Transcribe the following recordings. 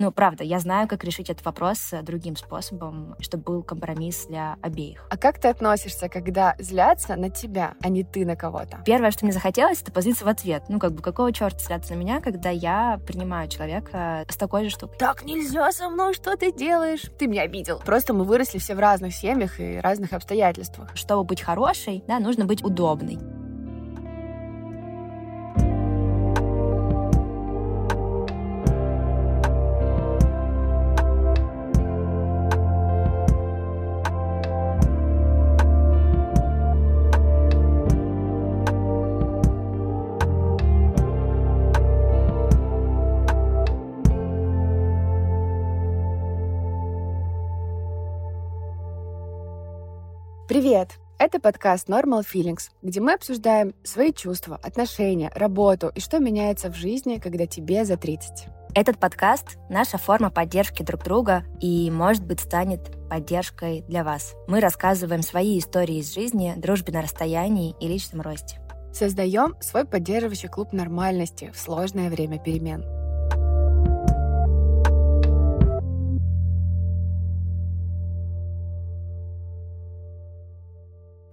Ну, правда, я знаю, как решить этот вопрос э, другим способом, чтобы был компромисс для обеих. А как ты относишься, когда злятся на тебя, а не ты на кого-то? Первое, что мне захотелось, это позлиться в ответ. Ну, как бы, какого черта зляться на меня, когда я принимаю человека с такой же штукой? Так нельзя со мной, что ты делаешь? Ты меня обидел. Просто мы выросли все в разных семьях и разных обстоятельствах. Чтобы быть хорошей, да, нужно быть удобной. Привет! Это подкаст Normal Feelings, где мы обсуждаем свои чувства, отношения, работу и что меняется в жизни, когда тебе за 30. Этот подкаст — наша форма поддержки друг друга и, может быть, станет поддержкой для вас. Мы рассказываем свои истории из жизни, дружбе на расстоянии и личном росте. Создаем свой поддерживающий клуб нормальности в сложное время перемен.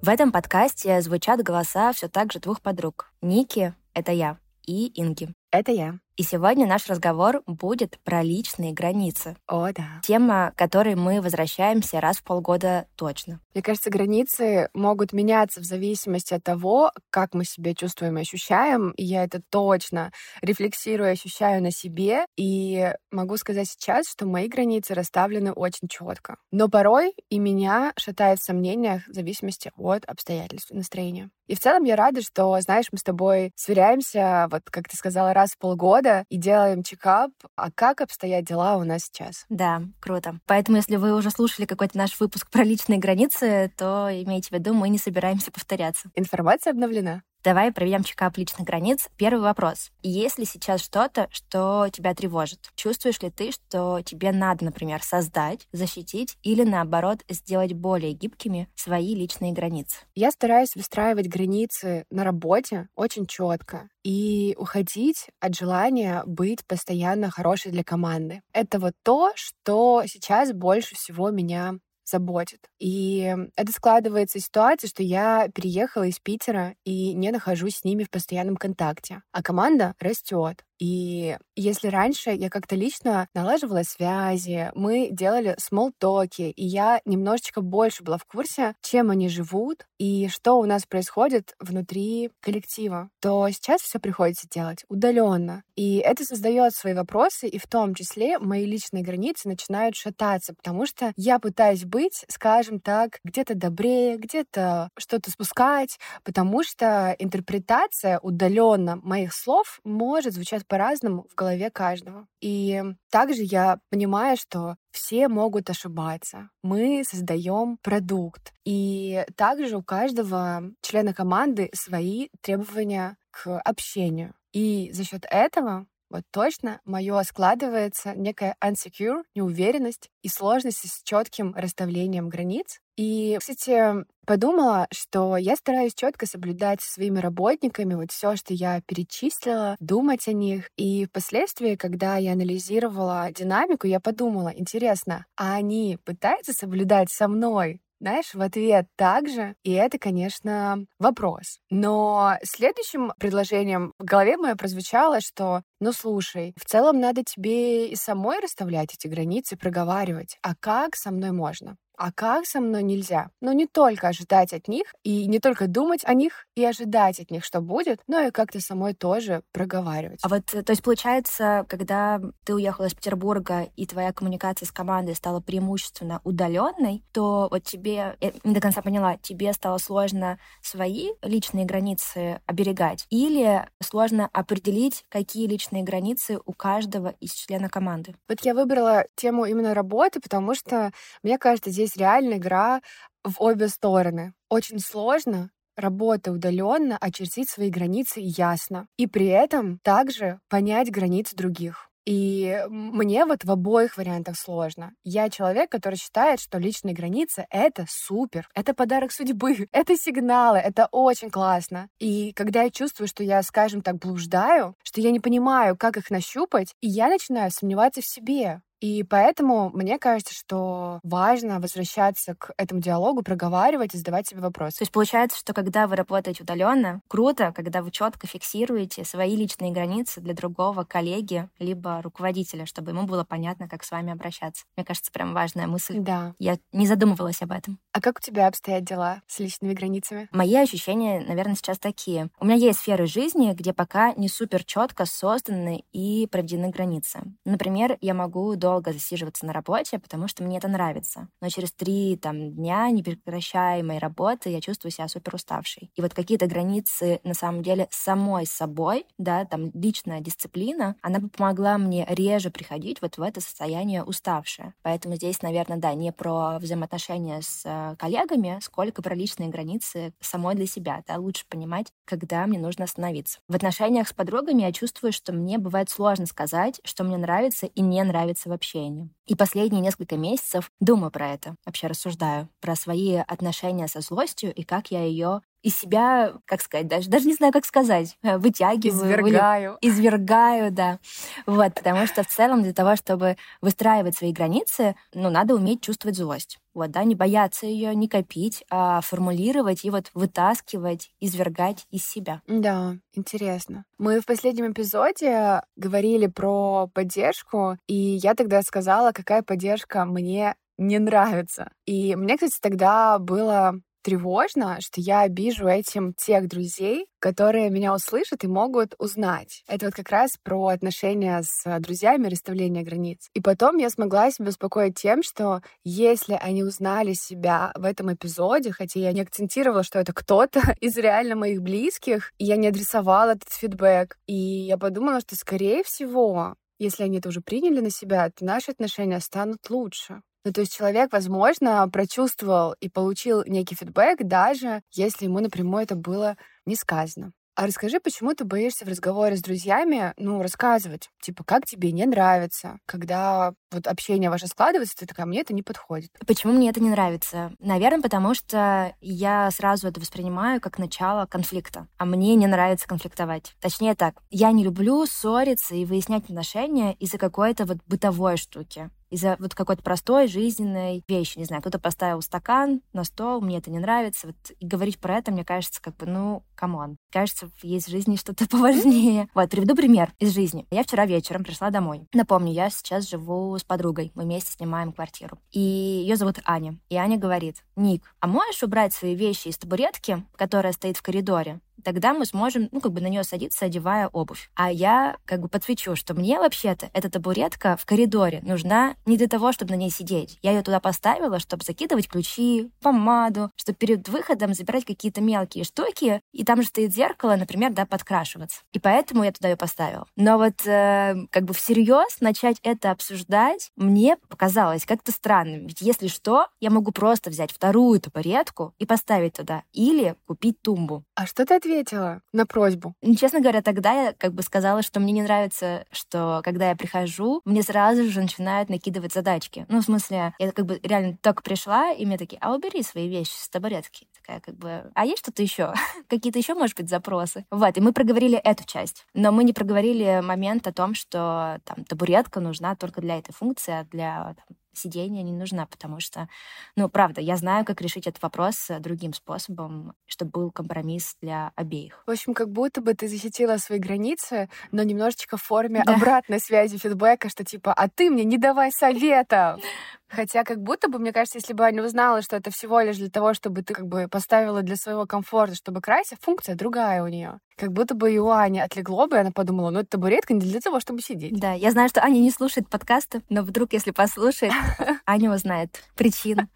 В этом подкасте звучат голоса все так же двух подруг. Ники — это я, и Инги. Это я. И сегодня наш разговор будет про личные границы. О, да. Тема, к которой мы возвращаемся раз в полгода точно. Мне кажется, границы могут меняться в зависимости от того, как мы себя чувствуем и ощущаем. И я это точно рефлексирую, ощущаю на себе. И могу сказать сейчас, что мои границы расставлены очень четко. Но порой и меня шатает в сомнениях в зависимости от обстоятельств настроения. И в целом я рада, что, знаешь, мы с тобой сверяемся, вот как ты сказала, раз в полгода, года и делаем чекап, а как обстоят дела у нас сейчас. Да, круто. Поэтому, если вы уже слушали какой-то наш выпуск про личные границы, то имейте в виду, мы не собираемся повторяться. Информация обновлена. Давай проведем чекап личных границ. Первый вопрос. Есть ли сейчас что-то, что тебя тревожит? Чувствуешь ли ты, что тебе надо, например, создать, защитить или, наоборот, сделать более гибкими свои личные границы? Я стараюсь выстраивать границы на работе очень четко и уходить от желания быть постоянно хорошей для команды. Это вот то, что сейчас больше всего меня заботит. И это складывается ситуация, что я переехала из Питера и не нахожусь с ними в постоянном контакте. А команда растет. И если раньше я как-то лично налаживала связи, мы делали смолтоки, и я немножечко больше была в курсе, чем они живут и что у нас происходит внутри коллектива, то сейчас все приходится делать удаленно. И это создает свои вопросы, и в том числе мои личные границы начинают шататься, потому что я пытаюсь быть, скажем так, где-то добрее, где-то что-то спускать, потому что интерпретация удаленно моих слов может звучать по-разному в голове каждого. И также я понимаю, что все могут ошибаться. Мы создаем продукт. И также у каждого члена команды свои требования к общению. И за счет этого вот точно мое складывается некая unsecure, неуверенность и сложность с четким расставлением границ. И, кстати, подумала, что я стараюсь четко соблюдать со своими работниками вот все, что я перечислила, думать о них. И впоследствии, когда я анализировала динамику, я подумала, интересно, а они пытаются соблюдать со мной знаешь, в ответ также. И это, конечно, вопрос. Но следующим предложением в голове моей прозвучало, что, ну слушай, в целом надо тебе и самой расставлять эти границы, проговаривать. А как со мной можно? А как со мной нельзя? Но не только ожидать от них, и не только думать о них и ожидать от них, что будет, но и как-то самой тоже проговаривать. А вот, то есть, получается, когда ты уехала из Петербурга, и твоя коммуникация с командой стала преимущественно удаленной, то вот тебе, я не до конца поняла, тебе стало сложно свои личные границы оберегать, или сложно определить, какие личные границы у каждого из члена команды? Вот я выбрала тему именно работы, потому что, мне кажется, здесь здесь реально игра в обе стороны. Очень сложно работа удаленно, очертить свои границы ясно. И при этом также понять границы других. И мне вот в обоих вариантах сложно. Я человек, который считает, что личные границы — это супер, это подарок судьбы, это сигналы, это очень классно. И когда я чувствую, что я, скажем так, блуждаю, что я не понимаю, как их нащупать, и я начинаю сомневаться в себе. И поэтому мне кажется, что важно возвращаться к этому диалогу, проговаривать и задавать себе вопросы. То есть получается, что когда вы работаете удаленно, круто, когда вы четко фиксируете свои личные границы для другого коллеги либо руководителя, чтобы ему было понятно, как с вами обращаться. Мне кажется, прям важная мысль. Да. Я не задумывалась об этом. А как у тебя обстоят дела с личными границами? Мои ощущения, наверное, сейчас такие. У меня есть сферы жизни, где пока не супер четко созданы и проведены границы. Например, я могу до долго засиживаться на работе, потому что мне это нравится. Но через три там, дня непрекращаемой работы я чувствую себя супер уставшей. И вот какие-то границы, на самом деле, самой собой, да, там личная дисциплина, она бы помогла мне реже приходить вот в это состояние уставшее. Поэтому здесь, наверное, да, не про взаимоотношения с э, коллегами, сколько про личные границы самой для себя. Да, лучше понимать, когда мне нужно остановиться. В отношениях с подругами я чувствую, что мне бывает сложно сказать, что мне нравится и не нравится в общении. И последние несколько месяцев думаю про это, вообще рассуждаю, про свои отношения со злостью и как я ее из себя, как сказать, даже, даже не знаю, как сказать, э, вытягиваю. Извергаю. Или, извергаю, да. Вот, потому что в целом для того, чтобы выстраивать свои границы, ну, надо уметь чувствовать злость. Вот, да, не бояться ее, не копить, а формулировать и вот вытаскивать, извергать из себя. Да, интересно. Мы в последнем эпизоде говорили про поддержку, и я тогда сказала, какая поддержка мне не нравится. И мне, кстати, тогда было тревожно, что я обижу этим тех друзей, которые меня услышат и могут узнать. Это вот как раз про отношения с друзьями, расставление границ. И потом я смогла себя успокоить тем, что если они узнали себя в этом эпизоде, хотя я не акцентировала, что это кто-то из реально моих близких, и я не адресовала этот фидбэк, и я подумала, что, скорее всего, если они это уже приняли на себя, то наши отношения станут лучше. Ну, то есть человек, возможно, прочувствовал и получил некий фидбэк, даже если ему напрямую это было не сказано. А расскажи, почему ты боишься в разговоре с друзьями, ну, рассказывать, типа, как тебе не нравится, когда вот общение ваше складывается, ты такая, мне это не подходит. Почему мне это не нравится? Наверное, потому что я сразу это воспринимаю как начало конфликта, а мне не нравится конфликтовать. Точнее так, я не люблю ссориться и выяснять отношения из-за какой-то вот бытовой штуки из-за вот какой-то простой жизненной вещи. Не знаю, кто-то поставил стакан на стол, мне это не нравится. Вот, и говорить про это, мне кажется, как бы, ну, come on. Кажется, есть в жизни что-то поважнее. Вот, приведу пример из жизни. Я вчера вечером пришла домой. Напомню, я сейчас живу с подругой. Мы вместе снимаем квартиру. И ее зовут Аня. И Аня говорит, Ник, а можешь убрать свои вещи из табуретки, которая стоит в коридоре? Тогда мы сможем, ну, как бы на нее садиться, одевая обувь. А я как бы подсвечу, что мне вообще-то эта табуретка в коридоре нужна не для того, чтобы на ней сидеть. Я ее туда поставила, чтобы закидывать ключи, помаду, чтобы перед выходом забирать какие-то мелкие штуки, и там же стоит зеркало, например, да, подкрашиваться. И поэтому я туда ее поставила. Но вот э, как бы всерьез начать это обсуждать мне показалось как-то странным. Ведь если что, я могу просто взять вторую табуретку и поставить туда. Или купить тумбу. А что ты ответила? Ответила на просьбу? Честно говоря, тогда я как бы сказала, что мне не нравится, что когда я прихожу, мне сразу же начинают накидывать задачки. Ну, в смысле, я как бы реально только пришла, и мне такие, а убери свои вещи с табуретки. Такая как бы, а есть что-то еще? Какие-то еще, может быть, запросы? Вот, и мы проговорили эту часть. Но мы не проговорили момент о том, что там табуретка нужна только для этой функции, а для там, сидения не нужна, потому что, ну, правда, я знаю, как решить этот вопрос э, другим способом, чтобы был компромисс для обеих. В общем, как будто бы ты защитила свои границы, но немножечко в форме да. обратной связи фидбэка, что типа, а ты мне не давай совета. Хотя как будто бы, мне кажется, если бы Аня узнала, что это всего лишь для того, чтобы ты как бы поставила для своего комфорта, чтобы красить, функция другая у нее. Как будто бы и у Ани отлегло бы, и она подумала, ну, это табуретка не для того, чтобы сидеть. Да, я знаю, что Аня не слушает подкасты, но вдруг, если послушает, Аня узнает причину.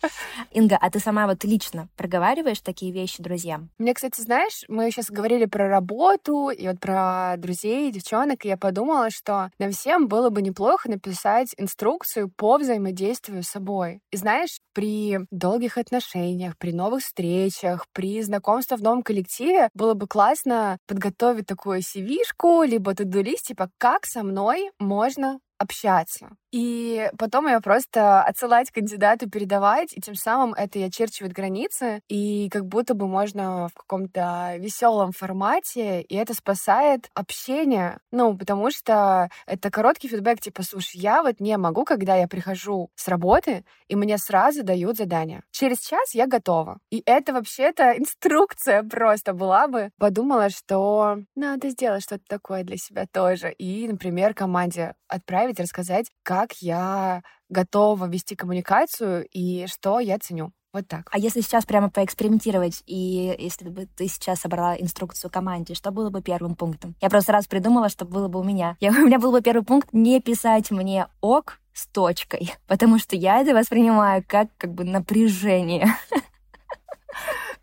Инга, а ты сама вот лично проговариваешь такие вещи друзьям? Мне, кстати, знаешь, мы сейчас говорили про работу и вот про друзей, девчонок, и я подумала, что нам всем было бы неплохо написать инструкцию по взаимодействию с собой. И знаешь, при долгих отношениях, при новых встречах, при знакомстве в новом коллективе было бы классно подготовить такую CV-шку, либо туду-лист, типа, как со мной можно общаться. И потом ее просто отсылать кандидату, передавать, и тем самым это и очерчивает границы, и как будто бы можно в каком-то веселом формате, и это спасает общение. Ну, потому что это короткий фидбэк, типа, слушай, я вот не могу, когда я прихожу с работы, и мне сразу дают задание. Через час я готова. И это вообще-то инструкция просто была бы. Подумала, что надо сделать что-то такое для себя тоже. И, например, команде отправить, рассказать, как как я готова вести коммуникацию и что я ценю. Вот так. А если сейчас прямо поэкспериментировать, и если бы ты сейчас собрала инструкцию команде, что было бы первым пунктом? Я просто раз придумала, что было бы у меня. Я, у меня был бы первый пункт не писать мне ок с точкой, потому что я это воспринимаю как как бы напряжение.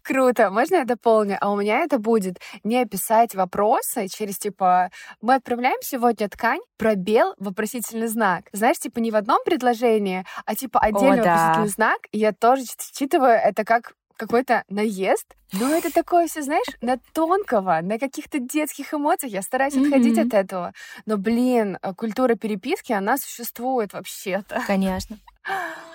Круто. Можно я дополню? А у меня это будет не писать вопросы через типа «Мы отправляем сегодня ткань, пробел, вопросительный знак». Знаешь, типа не в одном предложении, а типа отдельный О, вопросительный да. знак. И я тоже считываю это как какой-то наезд. Но это такое все, знаешь, на тонкого, на каких-то детских эмоциях. Я стараюсь mm-hmm. отходить от этого. Но, блин, культура переписки, она существует вообще-то. Конечно.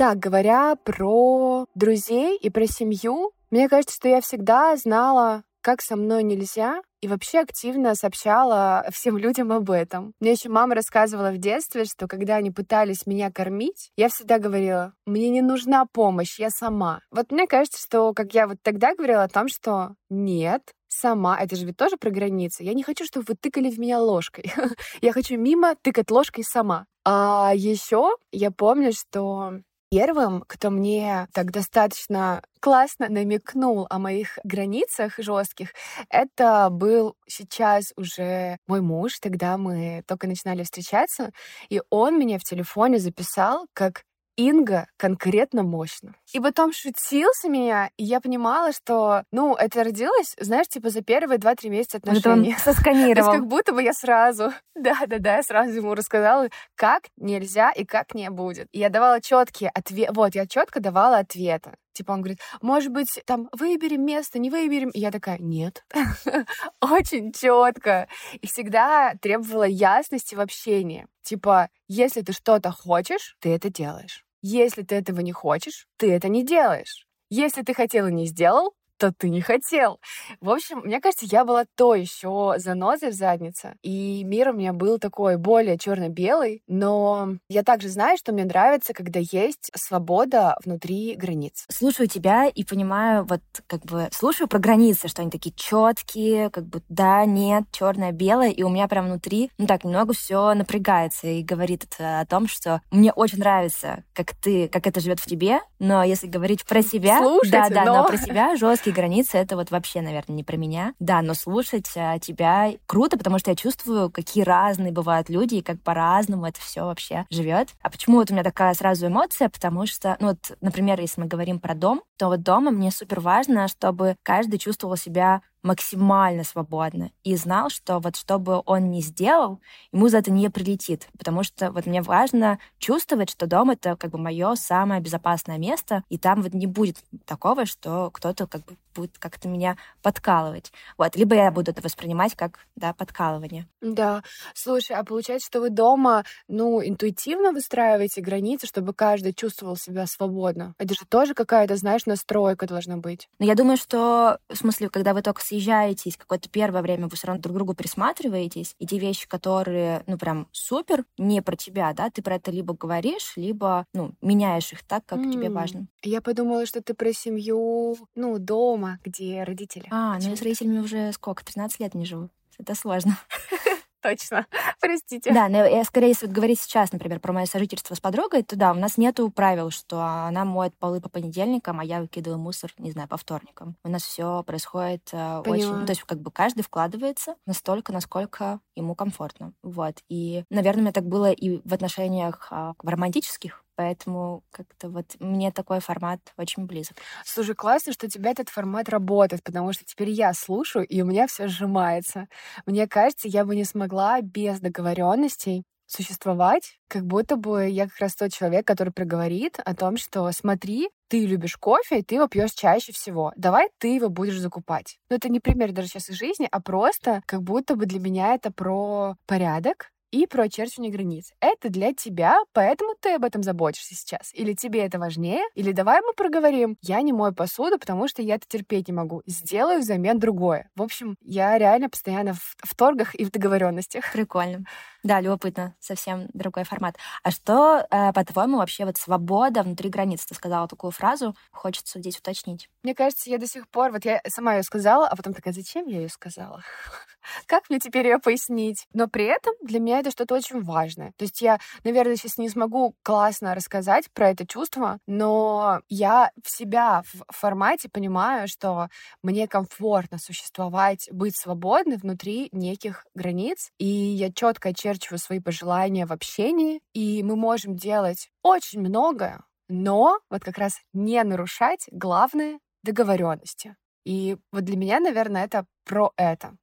Так, говоря про друзей и про семью, мне кажется, что я всегда знала, как со мной нельзя, и вообще активно сообщала всем людям об этом. Мне еще мама рассказывала в детстве, что когда они пытались меня кормить, я всегда говорила, мне не нужна помощь, я сама. Вот мне кажется, что как я вот тогда говорила о том, что нет, сама, это же ведь тоже про границы. Я не хочу, чтобы вы тыкали в меня ложкой. я хочу мимо тыкать ложкой сама. А еще я помню, что Первым, кто мне так достаточно классно намекнул о моих границах жестких, это был сейчас уже мой муж. Тогда мы только начинали встречаться, и он меня в телефоне записал как Инга конкретно мощно. И потом шутился меня, и я понимала, что, ну, это родилось, знаешь, типа за первые два-три месяца отношений. Вот он сосканировал. То есть как будто бы я сразу, да-да-да, я сразу ему рассказала, как нельзя и как не будет. И я давала четкие ответы, вот, я четко давала ответы. Типа он говорит, может быть, там выберем место, не выберем. И я такая, нет. Очень четко. И всегда требовала ясности в общении. Типа, если ты что-то хочешь, ты это делаешь. Если ты этого не хочешь, ты это не делаешь. Если ты хотел и не сделал, то ты не хотел. В общем, мне кажется, я была то еще занозой в заднице. И мир у меня был такой более черно-белый. Но я также знаю, что мне нравится, когда есть свобода внутри границ. Слушаю тебя и понимаю, вот как бы слушаю про границы, что они такие четкие, как бы да, нет, черное, белое, и у меня прям внутри, ну так, немного все напрягается и говорит это о том, что мне очень нравится, как ты, как это живет в тебе, но если говорить про себя, Слушайте, да, да, но... но про себя жесткий Близкие границы — это вот вообще, наверное, не про меня. Да, но слушать а, тебя круто, потому что я чувствую, какие разные бывают люди и как по-разному это все вообще живет. А почему вот у меня такая сразу эмоция? Потому что, ну вот, например, если мы говорим про дом, то вот дома мне супер важно, чтобы каждый чувствовал себя максимально свободно и знал, что вот что бы он ни сделал, ему за это не прилетит. Потому что вот мне важно чувствовать, что дом — это как бы мое самое безопасное место, и там вот не будет такого, что кто-то как бы будет как-то меня подкалывать. Вот. Либо я буду это воспринимать как, да, подкалывание. Да. Слушай, а получается, что вы дома, ну, интуитивно выстраиваете границы, чтобы каждый чувствовал себя свободно? Это же тоже какая-то, знаешь, настройка должна быть. Но я думаю, что, в смысле, когда вы только съезжаетесь, какое-то первое время вы все равно друг к другу присматриваетесь, и те вещи, которые, ну, прям супер, не про тебя, да, ты про это либо говоришь, либо, ну, меняешь их так, как mm. тебе важно. Я подумала, что ты про семью, ну, дома, где родители. А, ну я с родителями уже сколько, 13 лет не живу. Это сложно. Точно. Простите. Да, но я скорее, если говорить сейчас, например, про мое сожительство с подругой, то да, у нас нету правил, что она моет полы по понедельникам, а я выкидываю мусор, не знаю, по вторникам. У нас все происходит э, очень... Ну, то есть как бы каждый вкладывается настолько, насколько ему комфортно. Вот. И, наверное, у меня так было и в отношениях а, романтических, поэтому как-то вот мне такой формат очень близок. Слушай, классно, что у тебя этот формат работает, потому что теперь я слушаю, и у меня все сжимается. Мне кажется, я бы не смогла без договоренностей существовать, как будто бы я как раз тот человек, который проговорит о том, что смотри, ты любишь кофе, и ты его пьешь чаще всего. Давай ты его будешь закупать. Но это не пример даже сейчас из жизни, а просто как будто бы для меня это про порядок, и про очерчивание границ. Это для тебя, поэтому ты об этом заботишься сейчас. Или тебе это важнее, или давай мы проговорим. Я не мою посуду, потому что я это терпеть не могу. Сделаю взамен другое. В общем, я реально постоянно в, в торгах и в договоренностях. Прикольно. Да, любопытно, совсем другой формат. А что, э, по-твоему, вообще вот свобода внутри границ? Ты сказала такую фразу, хочется здесь уточнить. Мне кажется, я до сих пор, вот я сама ее сказала, а потом такая, зачем я ее сказала? Как мне теперь ее пояснить? Но при этом для меня это что-то очень важное. То есть я, наверное, сейчас не смогу классно рассказать про это чувство, но я в себя в формате понимаю, что мне комфортно существовать, быть свободной внутри неких границ, и я четко очерчиваю свои пожелания в общении, и мы можем делать очень многое, но вот как раз не нарушать главные договоренности. И вот для меня, наверное, это про это.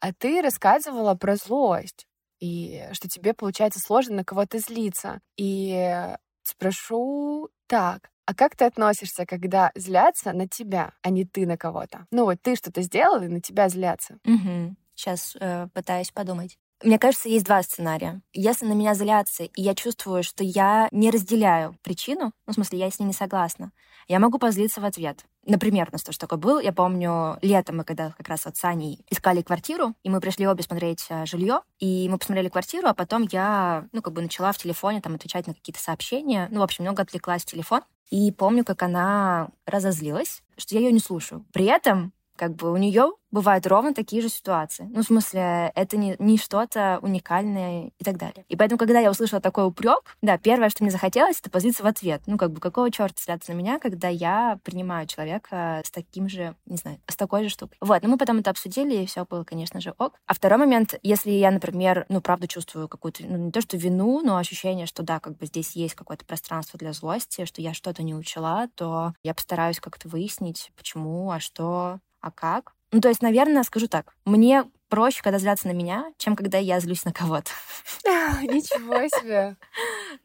А ты рассказывала про злость, и что тебе, получается, сложно на кого-то злиться. И спрошу так, а как ты относишься, когда злятся на тебя, а не ты на кого-то? Ну вот ты что-то сделал, и на тебя злятся. Угу. Сейчас э, пытаюсь подумать. Мне кажется, есть два сценария. Если на меня злятся, и я чувствую, что я не разделяю причину, ну, в смысле, я с ней не согласна, я могу позлиться в ответ. Например, у нас тоже такое был. Я помню, летом мы когда как раз вот с Аней искали квартиру, и мы пришли обе смотреть э, жилье, и мы посмотрели квартиру, а потом я, ну, как бы начала в телефоне там отвечать на какие-то сообщения. Ну, в общем, много отвлеклась в телефон. И помню, как она разозлилась, что я ее не слушаю. При этом как бы у нее бывают ровно такие же ситуации. Ну, в смысле, это не, не что-то уникальное и так далее. И поэтому, когда я услышала такой упрек, да, первое, что мне захотелось, это позиться в ответ. Ну, как бы, какого черта сляться на меня, когда я принимаю человека с таким же, не знаю, с такой же штукой. Вот, но мы потом это обсудили, и все было, конечно же, ок. А второй момент, если я, например, ну, правда чувствую какую-то, ну, не то что вину, но ощущение, что да, как бы здесь есть какое-то пространство для злости, что я что-то не учила, то я постараюсь как-то выяснить, почему, а что, а как? Ну, то есть, наверное, скажу так, мне проще, когда злятся на меня, чем когда я злюсь на кого-то. Ничего себе.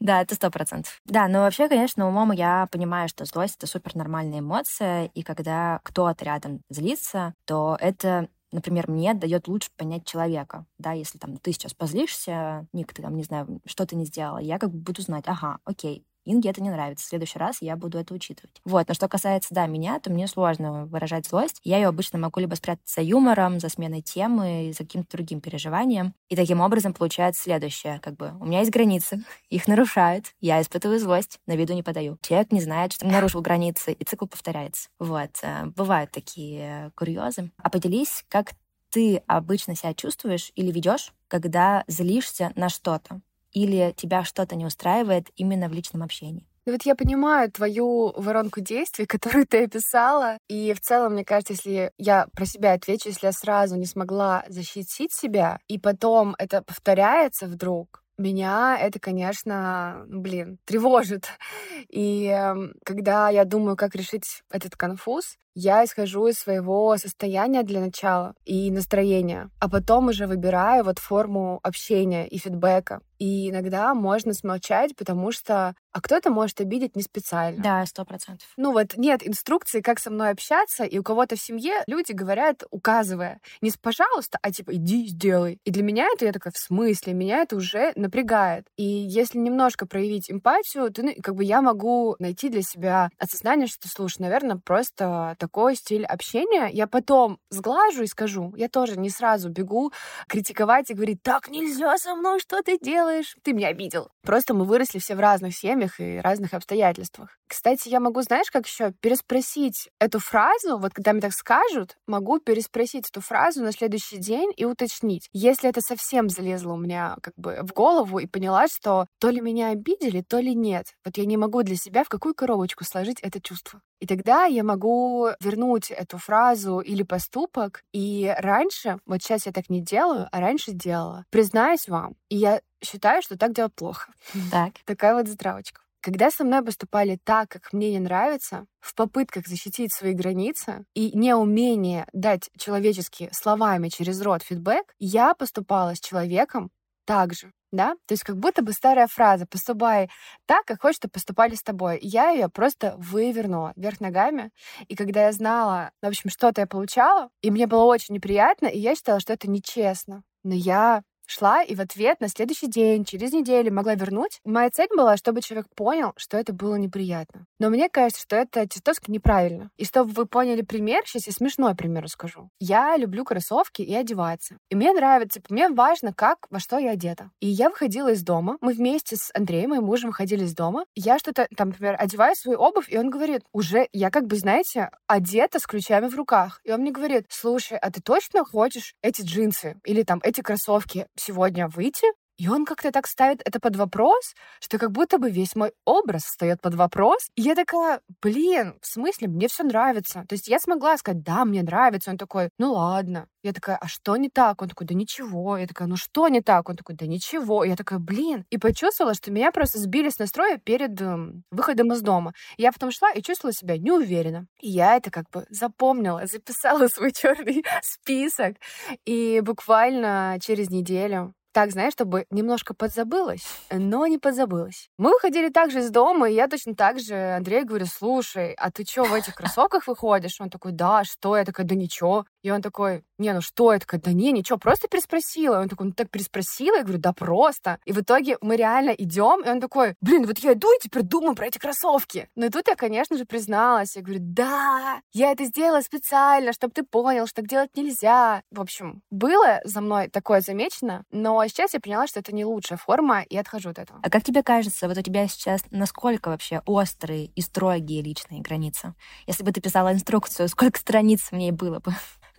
Да, это сто процентов. Да, но вообще, конечно, умом я понимаю, что злость — это супер нормальная эмоция, и когда кто-то рядом злится, то это например, мне дает лучше понять человека, да, если там ты сейчас позлишься, Ник, ты там, не знаю, что ты не сделала, я как бы буду знать, ага, окей, Инге это не нравится. В следующий раз я буду это учитывать. Вот. Но что касается, да, меня, то мне сложно выражать злость. Я ее обычно могу либо спрятать за юмором, за сменой темы, за каким-то другим переживанием. И таким образом получается следующее. Как бы у меня есть границы, их нарушают, я испытываю злость, на виду не подаю. Человек не знает, что нарушил границы, и цикл повторяется. Вот. Э, бывают такие курьезы. А поделись, как ты обычно себя чувствуешь или ведешь, когда злишься на что-то? Или тебя что-то не устраивает именно в личном общении. Ну вот я понимаю твою воронку действий, которую ты описала. И в целом, мне кажется, если я про себя отвечу, если я сразу не смогла защитить себя, и потом это повторяется вдруг, меня это, конечно, блин, тревожит. И э, когда я думаю, как решить этот конфуз, я исхожу из своего состояния для начала и настроения, а потом уже выбираю вот форму общения и фидбэка. И иногда можно смолчать, потому что а кто-то может обидеть не специально. Да, сто процентов. Ну вот нет инструкции, как со мной общаться, и у кого-то в семье люди говорят, указывая, не пожалуйста, а типа иди сделай. И для меня это я такая, в смысле? Меня это уже напрягает. И если немножко проявить эмпатию, то ну, как бы я могу найти для себя осознание, что, слушай, наверное, просто такой стиль общения. Я потом сглажу и скажу. Я тоже не сразу бегу критиковать и говорить, так нельзя со мной, что ты делаешь? Ты меня обидел. Просто мы выросли все в разных семьях, и разных обстоятельствах. Кстати, я могу, знаешь, как еще переспросить эту фразу, вот когда мне так скажут, могу переспросить эту фразу на следующий день и уточнить. Если это совсем залезло у меня как бы в голову и поняла, что то ли меня обидели, то ли нет. Вот я не могу для себя в какую коробочку сложить это чувство. И тогда я могу вернуть эту фразу или поступок. И раньше, вот сейчас я так не делаю, а раньше делала. Признаюсь вам, и я считаю, что так делать плохо. Так. Такая вот затравочка. Когда со мной поступали так, как мне не нравится, в попытках защитить свои границы и неумение дать человеческие словами через рот фидбэк, я поступала с человеком так же. Да? То есть как будто бы старая фраза «поступай так, как хочешь, чтобы поступали с тобой». Я ее просто вывернула вверх ногами. И когда я знала, в общем, что-то я получала, и мне было очень неприятно, и я считала, что это нечестно. Но я шла и в ответ на следующий день, через неделю могла вернуть. Моя цель была, чтобы человек понял, что это было неприятно. Но мне кажется, что это чертовски неправильно. И чтобы вы поняли пример, сейчас я смешной пример расскажу. Я люблю кроссовки и одеваться. И мне нравится, мне важно, как, во что я одета. И я выходила из дома, мы вместе с Андреем, моим мужем, выходили из дома. Я что-то там, например, одеваю свою обувь, и он говорит, уже, я как бы, знаете, одета с ключами в руках. И он мне говорит, слушай, а ты точно хочешь эти джинсы или там эти кроссовки? Сегодня выйти, и он как-то так ставит это под вопрос, что как будто бы весь мой образ встает под вопрос. И я такая, блин, в смысле, мне все нравится. То есть я смогла сказать, да, мне нравится. Он такой, ну ладно. Я такая, а что не так? Он такой, да ничего. Я такая, ну что не так? Он такой, да ничего. Я такая, блин. И почувствовала, что меня просто сбили с настроя перед эм, выходом из дома. Я потом шла и чувствовала себя неуверенно. И я это как бы запомнила, записала свой черный список. И буквально через неделю так, знаешь, чтобы немножко подзабылась, но не подзабылась. Мы выходили также из дома, и я точно так же Андрей говорю, слушай, а ты что, в этих кроссовках выходишь? Он такой, да, что? Я такая, да ничего. И он такой, не, ну что? Такая, да не, ничего, просто переспросила. Он такой, ну так переспросила? Я говорю, да просто. И в итоге мы реально идем, и он такой, блин, вот я иду и теперь думаю про эти кроссовки. Ну и тут я, конечно же, призналась. Я говорю, да, я это сделала специально, чтобы ты понял, что так делать нельзя. В общем, было за мной такое замечено, но сейчас я поняла, что это не лучшая форма, и отхожу от этого. А как тебе кажется, вот у тебя сейчас насколько вообще острые и строгие личные границы? Если бы ты писала инструкцию, сколько страниц в ней было бы?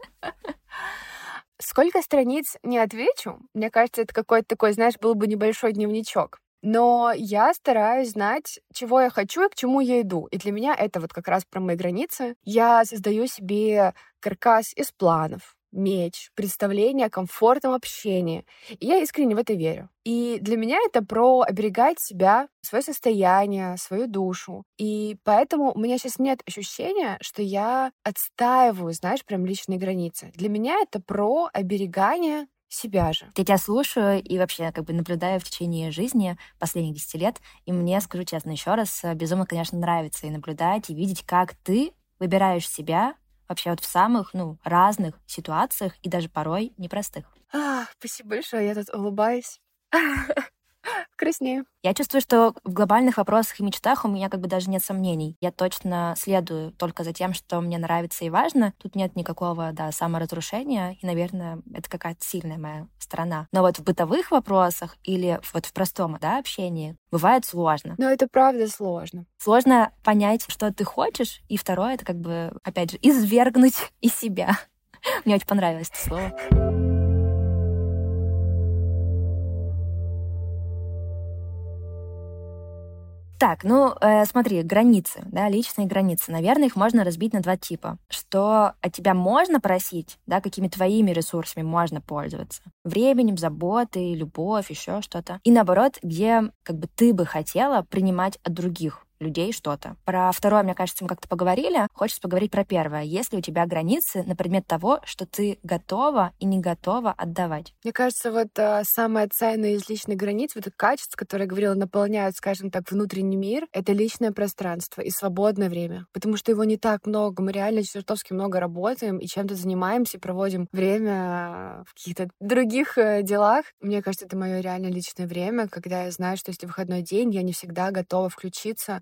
Сколько страниц не отвечу. Мне кажется, это какой-то такой, знаешь, был бы небольшой дневничок. Но я стараюсь знать, чего я хочу и к чему я иду. И для меня это вот как раз про мои границы. Я создаю себе каркас из планов, меч, представление о комфортном общении. И я искренне в это верю. И для меня это про оберегать себя, свое состояние, свою душу. И поэтому у меня сейчас нет ощущения, что я отстаиваю, знаешь, прям личные границы. Для меня это про оберегание себя же. Я тебя слушаю и вообще как бы наблюдаю в течение жизни последних 10 лет, и мне, скажу честно еще раз, безумно, конечно, нравится и наблюдать, и видеть, как ты выбираешь себя вообще вот в самых, ну, разных ситуациях и даже порой непростых. А, спасибо большое, я тут улыбаюсь. Краснею. Я чувствую, что в глобальных вопросах и мечтах у меня как бы даже нет сомнений. Я точно следую только за тем, что мне нравится и важно. Тут нет никакого, да, саморазрушения, и, наверное, это какая-то сильная моя сторона. Но вот в бытовых вопросах или вот в простом, да, общении бывает сложно. Но это правда сложно. Сложно понять, что ты хочешь, и второе, это как бы, опять же, извергнуть из себя. Мне очень понравилось это слово. Так, ну э, смотри, границы, да, личные границы. Наверное, их можно разбить на два типа. Что от тебя можно просить, да, какими твоими ресурсами можно пользоваться. Временем, заботой, любовь, еще что-то. И наоборот, где как бы ты бы хотела принимать от других людей что-то. Про второе, мне кажется, мы как-то поговорили. Хочется поговорить про первое. Есть ли у тебя границы на предмет того, что ты готова и не готова отдавать? Мне кажется, вот а, самое ценное из личных границ, вот это качество, которое я говорила, наполняют, скажем так, внутренний мир, это личное пространство и свободное время. Потому что его не так много. Мы реально чертовски много работаем и чем-то занимаемся, проводим время в каких-то других э, делах. Мне кажется, это мое реально личное время, когда я знаю, что если выходной день, я не всегда готова включиться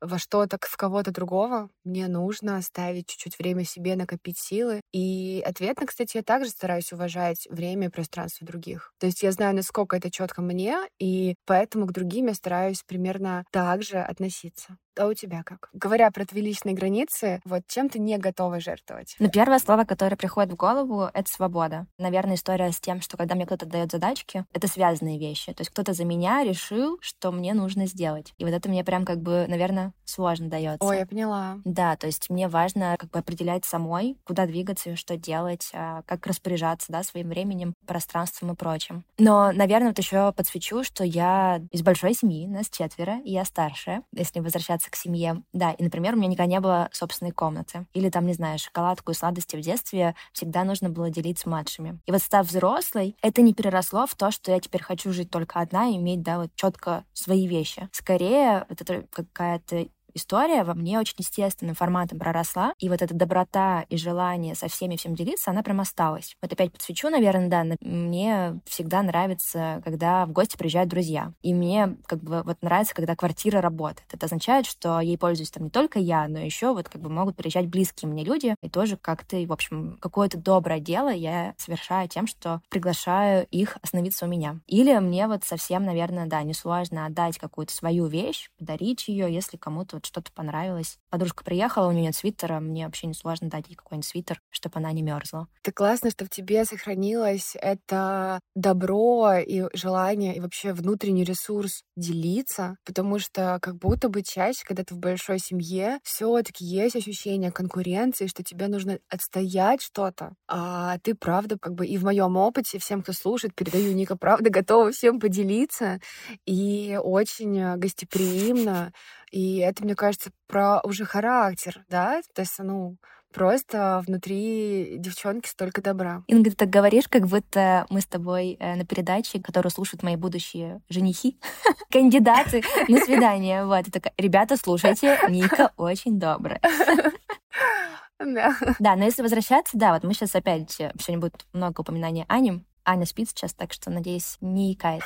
во что-то, в кого-то другого, мне нужно оставить чуть-чуть время себе, накопить силы. И ответно, кстати, я также стараюсь уважать время и пространство других. То есть я знаю, насколько это четко мне, и поэтому к другим я стараюсь примерно так же относиться. А у тебя как? Говоря про твои личные границы, вот чем ты не готова жертвовать? Ну, первое слово, которое приходит в голову, это свобода. Наверное, история с тем, что когда мне кто-то дает задачки, это связанные вещи. То есть кто-то за меня решил, что мне нужно сделать. И вот это мне прям как бы, наверное, мне сложно дается. Ой, я поняла. Да, то есть мне важно как бы определять самой, куда двигаться, что делать, а, как распоряжаться, да, своим временем, пространством и прочим. Но, наверное, вот еще подсвечу, что я из большой семьи, нас четверо, и я старшая, если возвращаться к семье. Да, и, например, у меня никогда не было собственной комнаты. Или там, не знаю, шоколадку и сладости в детстве всегда нужно было делить с младшими. И вот став взрослой, это не переросло в то, что я теперь хочу жить только одна и иметь, да, вот четко свои вещи. Скорее, вот это какая-то история во мне очень естественным форматом проросла, и вот эта доброта и желание со всеми всем делиться, она прям осталась. Вот опять подсвечу, наверное, да, мне всегда нравится, когда в гости приезжают друзья. И мне как бы вот нравится, когда квартира работает. Это означает, что ей пользуюсь там не только я, но еще вот как бы могут приезжать близкие мне люди, и тоже как-то, в общем, какое-то доброе дело я совершаю тем, что приглашаю их остановиться у меня. Или мне вот совсем, наверное, да, несложно отдать какую-то свою вещь, подарить ее, если кому-то вот что-то понравилось. Подружка приехала, у нее нет свитера, мне вообще не сложно дать ей какой-нибудь свитер, чтобы она не мерзла. Это классно, что в тебе сохранилось это добро и желание, и вообще внутренний ресурс делиться, потому что как будто бы чаще, когда ты в большой семье, все таки есть ощущение конкуренции, что тебе нужно отстоять что-то, а ты правда как бы и в моем опыте всем, кто слушает, передаю Ника, правда готова всем поделиться и очень гостеприимно и это, мне кажется, про уже характер, да? То есть, ну, просто внутри девчонки столько добра. Инга, ты так говоришь, как будто мы с тобой э, на передаче, которую слушают мои будущие женихи, кандидаты на свидание. Вот, и такая, ребята, слушайте, Ника очень добрая. Да. Да, но если возвращаться, да, вот мы сейчас опять, сегодня будет много упоминаний Ани, Аня спит сейчас, так что, надеюсь, не икает.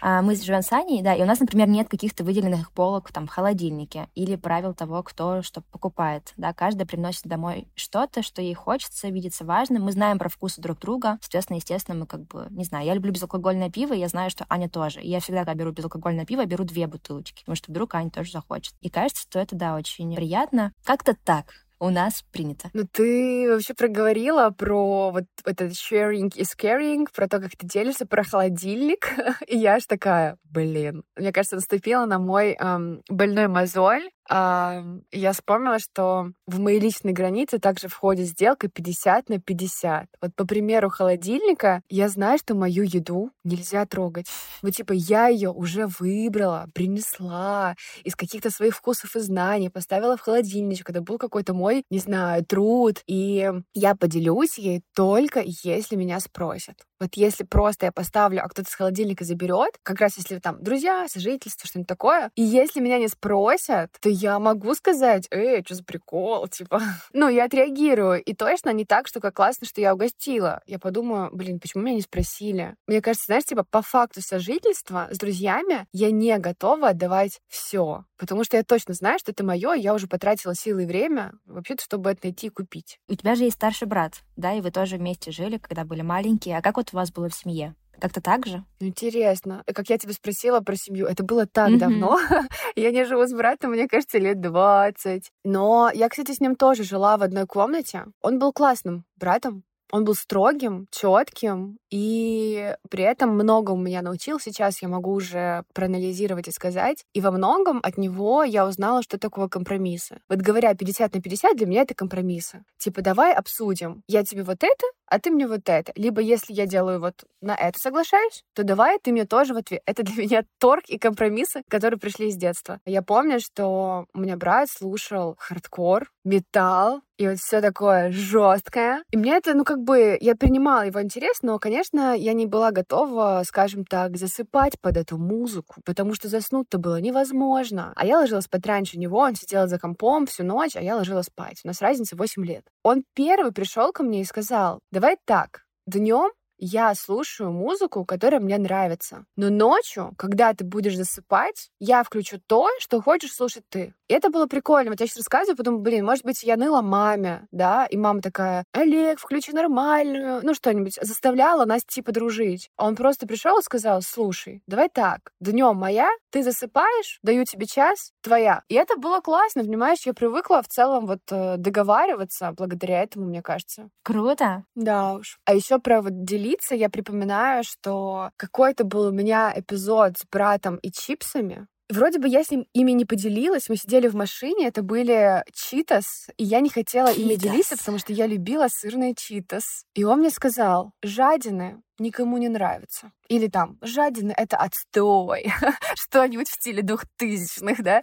А мы живем с Аней, да, и у нас, например, нет каких-то выделенных полок там в холодильнике или правил того, кто что покупает. Да, каждая приносит домой что-то, что ей хочется, видится важным. Мы знаем про вкусы друг друга. Соответственно, естественно, мы как бы, не знаю, я люблю безалкогольное пиво, и я знаю, что Аня тоже. И я всегда, когда беру безалкогольное пиво, беру две бутылочки, потому что вдруг Аня тоже захочет. И кажется, что это, да, очень приятно. Как-то так у нас принято. Ну, ты вообще проговорила про вот этот sharing is caring, про то, как ты делишься, про холодильник. И я аж такая, блин. Мне кажется, наступила на мой эм, больной мозоль, а, я вспомнила, что в мои личные границы также входит сделка 50 на 50. Вот по примеру холодильника, я знаю, что мою еду нельзя трогать. Вот типа я ее уже выбрала, принесла из каких-то своих вкусов и знаний, поставила в холодильничек. Это был какой-то мой, не знаю, труд. И я поделюсь ей только если меня спросят. Вот если просто я поставлю, а кто-то с холодильника заберет, как раз если там друзья, сожительство, что-нибудь такое, и если меня не спросят, то я могу сказать, эй, что за прикол, типа. Ну, я отреагирую. И точно не так, что как классно, что я угостила. Я подумаю, блин, почему меня не спросили? Мне кажется, знаешь, типа, по факту сожительства с друзьями я не готова отдавать все. Потому что я точно знаю, что это мое, я уже потратила силы и время вообще-то, чтобы это найти и купить. У тебя же есть старший брат, да, и вы тоже вместе жили, когда были маленькие. А как вот у вас было в семье? Как-то так же? Интересно. Как я тебя спросила про семью, это было так mm-hmm. давно. я не живу с братом, мне кажется, лет 20. Но я, кстати, с ним тоже жила в одной комнате. Он был классным братом. Он был строгим, четким, и при этом много у меня научил. Сейчас я могу уже проанализировать и сказать. И во многом от него я узнала, что такое компромиссы. Вот говоря 50 на 50, для меня это компромиссы. Типа, давай обсудим. Я тебе вот это, а ты мне вот это. Либо если я делаю вот на это соглашаюсь, то давай ты мне тоже в ответ. Это для меня торг и компромиссы, которые пришли из детства. Я помню, что у меня брат слушал хардкор, металл, и вот все такое жесткое. И мне это, ну, как бы, я принимала его интерес, но, конечно, я не была готова, скажем так, засыпать под эту музыку, потому что заснуть-то было невозможно. А я ложилась спать раньше него, он сидел за компом всю ночь, а я ложилась спать. У нас разница 8 лет. Он первый пришел ко мне и сказал, давай так, днем я слушаю музыку, которая мне нравится. Но ночью, когда ты будешь засыпать, я включу то, что хочешь слушать ты. И это было прикольно. Вот я сейчас рассказываю, потом, блин, может быть, я ныла маме, да, и мама такая, Олег, включи нормальную, ну что-нибудь, заставляла нас типа дружить. А он просто пришел и сказал, слушай, давай так, днем моя, ты засыпаешь, даю тебе час, твоя. И это было классно, понимаешь, я привыкла в целом вот э, договариваться благодаря этому, мне кажется. Круто. Да уж. А еще про вот делить делиться, я припоминаю, что какой-то был у меня эпизод с братом и чипсами. вроде бы я с ним ими не поделилась. Мы сидели в машине, это были читас, и я не хотела ими делиться, потому что я любила сырные читас. И он мне сказал, жадины никому не нравятся. Или там «Жадины — это отстой», что-нибудь в стиле двухтысячных, да?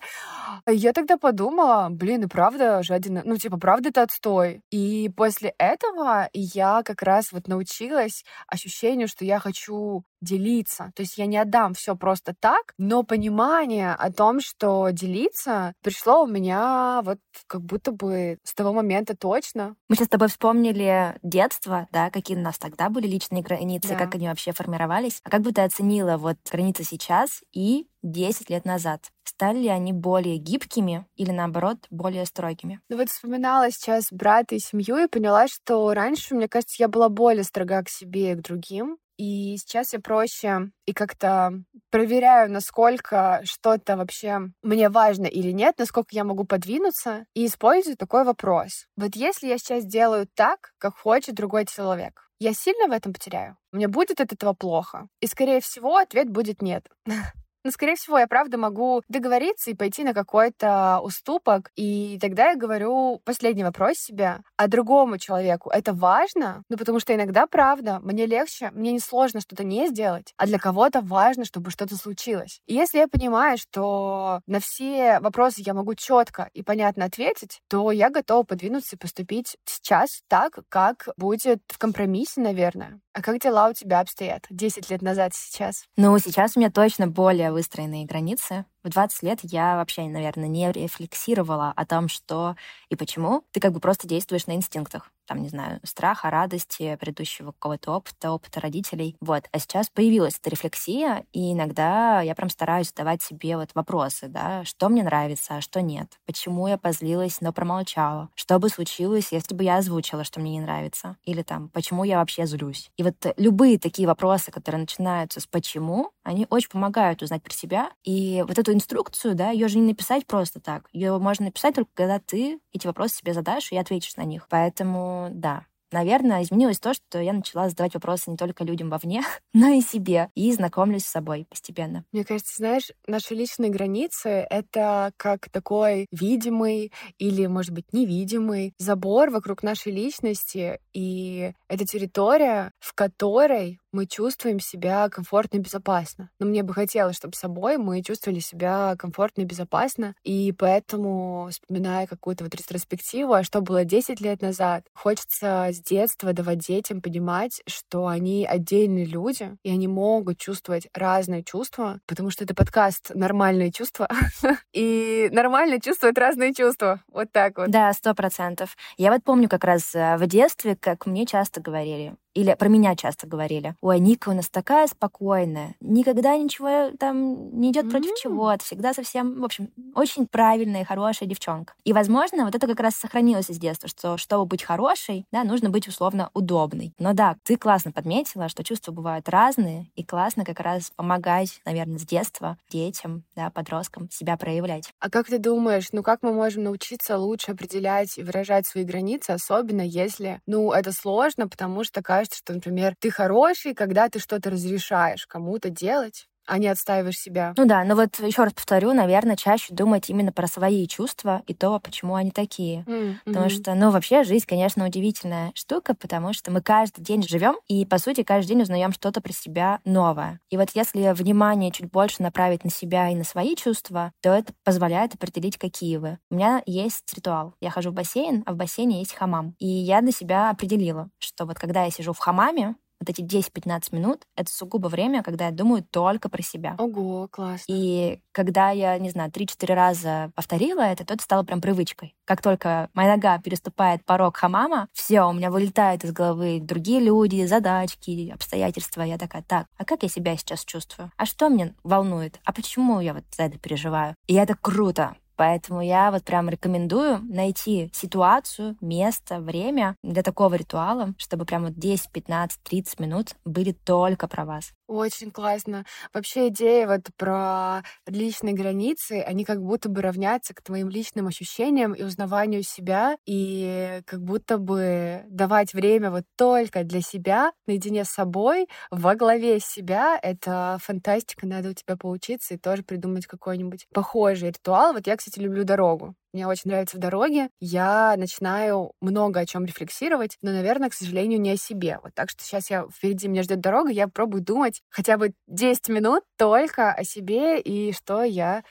Я тогда подумала, блин, и правда, жадина, ну, типа, правда это отстой. И после этого я как раз вот научилась ощущению, что я хочу делиться. То есть я не отдам все просто так, но понимание о том, что делиться, пришло у меня вот как будто бы с того момента точно. Мы сейчас с тобой вспомнили детство, да, какие у нас тогда были личные границы, да. как они вообще формировались. А как бы ты оценила вот границы сейчас и 10 лет назад? Стали ли они более гибкими или, наоборот, более строгими? Ну вот вспоминала сейчас брата и семью и поняла, что раньше, мне кажется, я была более строга к себе и к другим. И сейчас я проще и как-то проверяю, насколько что-то вообще мне важно или нет, насколько я могу подвинуться, и использую такой вопрос. Вот если я сейчас делаю так, как хочет другой человек, я сильно в этом потеряю? Мне будет от этого плохо? И, скорее всего, ответ будет нет. Но, скорее всего, я правда могу договориться и пойти на какой-то уступок. И тогда я говорю последний вопрос себе. А другому человеку это важно? Ну, потому что иногда, правда, мне легче, мне не сложно что-то не сделать, а для кого-то важно, чтобы что-то случилось. И если я понимаю, что на все вопросы я могу четко и понятно ответить, то я готова подвинуться и поступить сейчас так, как будет в компромиссе, наверное. А как дела у тебя обстоят 10 лет назад сейчас? Ну, сейчас у меня точно более выстроенные границы. В 20 лет я вообще, наверное, не рефлексировала о том, что и почему. Ты как бы просто действуешь на инстинктах. Там, не знаю, страха, радости, предыдущего какого-то опыта, опыта родителей. Вот. А сейчас появилась эта рефлексия, и иногда я прям стараюсь задавать себе вот вопросы, да, что мне нравится, а что нет. Почему я позлилась, но промолчала. Что бы случилось, если бы я озвучила, что мне не нравится. Или там, почему я вообще злюсь. И вот любые такие вопросы, которые начинаются с «почему», они очень помогают узнать про себя. И вот эту инструкцию, да, ее же не написать просто так. Ее можно написать только когда ты эти вопросы себе задашь и ответишь на них. Поэтому, да, наверное, изменилось то, что я начала задавать вопросы не только людям вовне, но и себе, и знакомлюсь с собой постепенно. Мне кажется, знаешь, наши личные границы — это как такой видимый или, может быть, невидимый забор вокруг нашей личности, и это территория, в которой мы чувствуем себя комфортно и безопасно. Но мне бы хотелось, чтобы с собой мы чувствовали себя комфортно и безопасно. И поэтому, вспоминая какую-то вот ретроспективу, а что было 10 лет назад, хочется с детства давать детям понимать, что они отдельные люди, и они могут чувствовать разные чувства, потому что это подкаст «Нормальные чувства». И нормально чувствуют разные чувства. Вот так вот. Да, сто процентов. Я вот помню как раз э, в детстве, как мне часто говорили, или про меня часто говорили. Ой, Ника у нас такая спокойная, никогда ничего там не идет mm-hmm. против чего-то, всегда совсем, в общем, очень правильная и хорошая девчонка. И, возможно, вот это как раз сохранилось из детства, что чтобы быть хорошей, да, нужно быть условно удобной. Но да, ты классно подметила, что чувства бывают разные, и классно как раз помогать, наверное, с детства детям, да, подросткам себя проявлять. А как ты думаешь, ну как мы можем научиться лучше определять и выражать свои границы, особенно если, ну, это сложно, потому что кажется, кажется, что, например, ты хороший, когда ты что-то разрешаешь кому-то делать, а не отстаиваешь себя. Ну да, но вот еще раз повторю, наверное, чаще думать именно про свои чувства и то, почему они такие. Mm-hmm. Потому что, ну, вообще жизнь, конечно, удивительная штука, потому что мы каждый день живем и, по сути, каждый день узнаем что-то про себя новое. И вот если внимание чуть больше направить на себя и на свои чувства, то это позволяет определить, какие вы. У меня есть ритуал. Я хожу в бассейн, а в бассейне есть хамам. И я для себя определила, что вот когда я сижу в хамаме, вот эти 10-15 минут — это сугубо время, когда я думаю только про себя. Ого, классно. И когда я, не знаю, 3-4 раза повторила это, то это стало прям привычкой. Как только моя нога переступает порог хамама, все, у меня вылетают из головы другие люди, задачки, обстоятельства. Я такая, так, а как я себя сейчас чувствую? А что мне волнует? А почему я вот за это переживаю? И это круто Поэтому я вот прям рекомендую найти ситуацию, место, время для такого ритуала, чтобы прям вот 10, 15, 30 минут были только про вас. Очень классно. Вообще идея вот про личные границы, они как будто бы равнятся к твоим личным ощущениям и узнаванию себя, и как будто бы давать время вот только для себя, наедине с собой, во главе себя. Это фантастика, надо у тебя поучиться и тоже придумать какой-нибудь похожий ритуал. Вот я, кстати, люблю дорогу. Мне очень нравится в дороге. Я начинаю много о чем рефлексировать, но, наверное, к сожалению, не о себе. Вот так что сейчас я впереди меня ждет дорога, я пробую думать хотя бы 10 минут только о себе и что я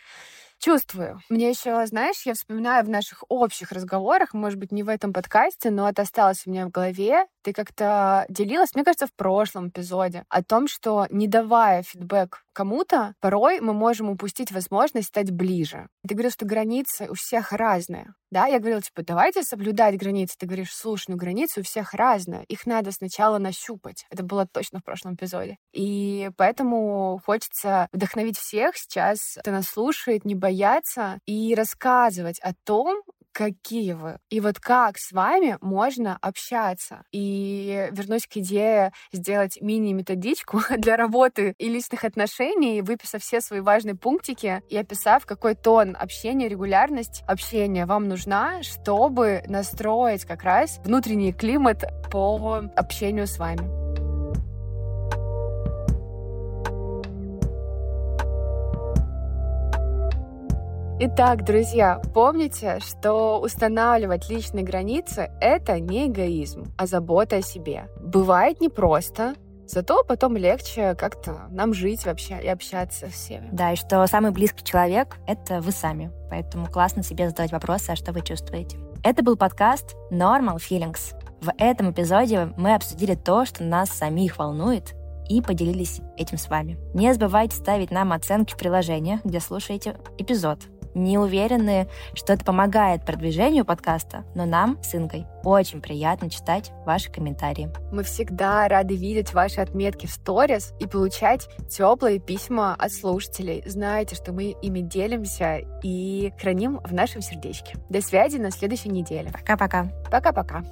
чувствую. Мне еще, знаешь, я вспоминаю в наших общих разговорах, может быть, не в этом подкасте, но это осталось у меня в голове. Ты как-то делилась, мне кажется, в прошлом эпизоде о том, что не давая фидбэк кому-то, порой мы можем упустить возможность стать ближе. Ты говорил, что границы у всех разные. Да, я говорила, типа, давайте соблюдать границы. Ты говоришь, слушай, ну границы у всех разные. Их надо сначала нащупать. Это было точно в прошлом эпизоде. И поэтому хочется вдохновить всех сейчас, кто нас слушает, не бояться и рассказывать о том, какие вы. И вот как с вами можно общаться. И вернусь к идее сделать мини-методичку для работы и личных отношений, выписав все свои важные пунктики и описав, какой тон общения, регулярность общения вам нужна, чтобы настроить как раз внутренний климат по общению с вами. Итак, друзья, помните, что устанавливать личные границы — это не эгоизм, а забота о себе. Бывает непросто, Зато потом легче как-то нам жить вообще и общаться со всеми. Да, и что самый близкий человек — это вы сами. Поэтому классно себе задавать вопросы, а что вы чувствуете. Это был подкаст Normal Feelings. В этом эпизоде мы обсудили то, что нас самих волнует, и поделились этим с вами. Не забывайте ставить нам оценки в приложениях, где слушаете эпизод не уверены, что это помогает продвижению подкаста, но нам с Ингой очень приятно читать ваши комментарии. Мы всегда рады видеть ваши отметки в сторис и получать теплые письма от слушателей. Знаете, что мы ими делимся и храним в нашем сердечке. До связи на следующей неделе. Пока-пока. Пока-пока.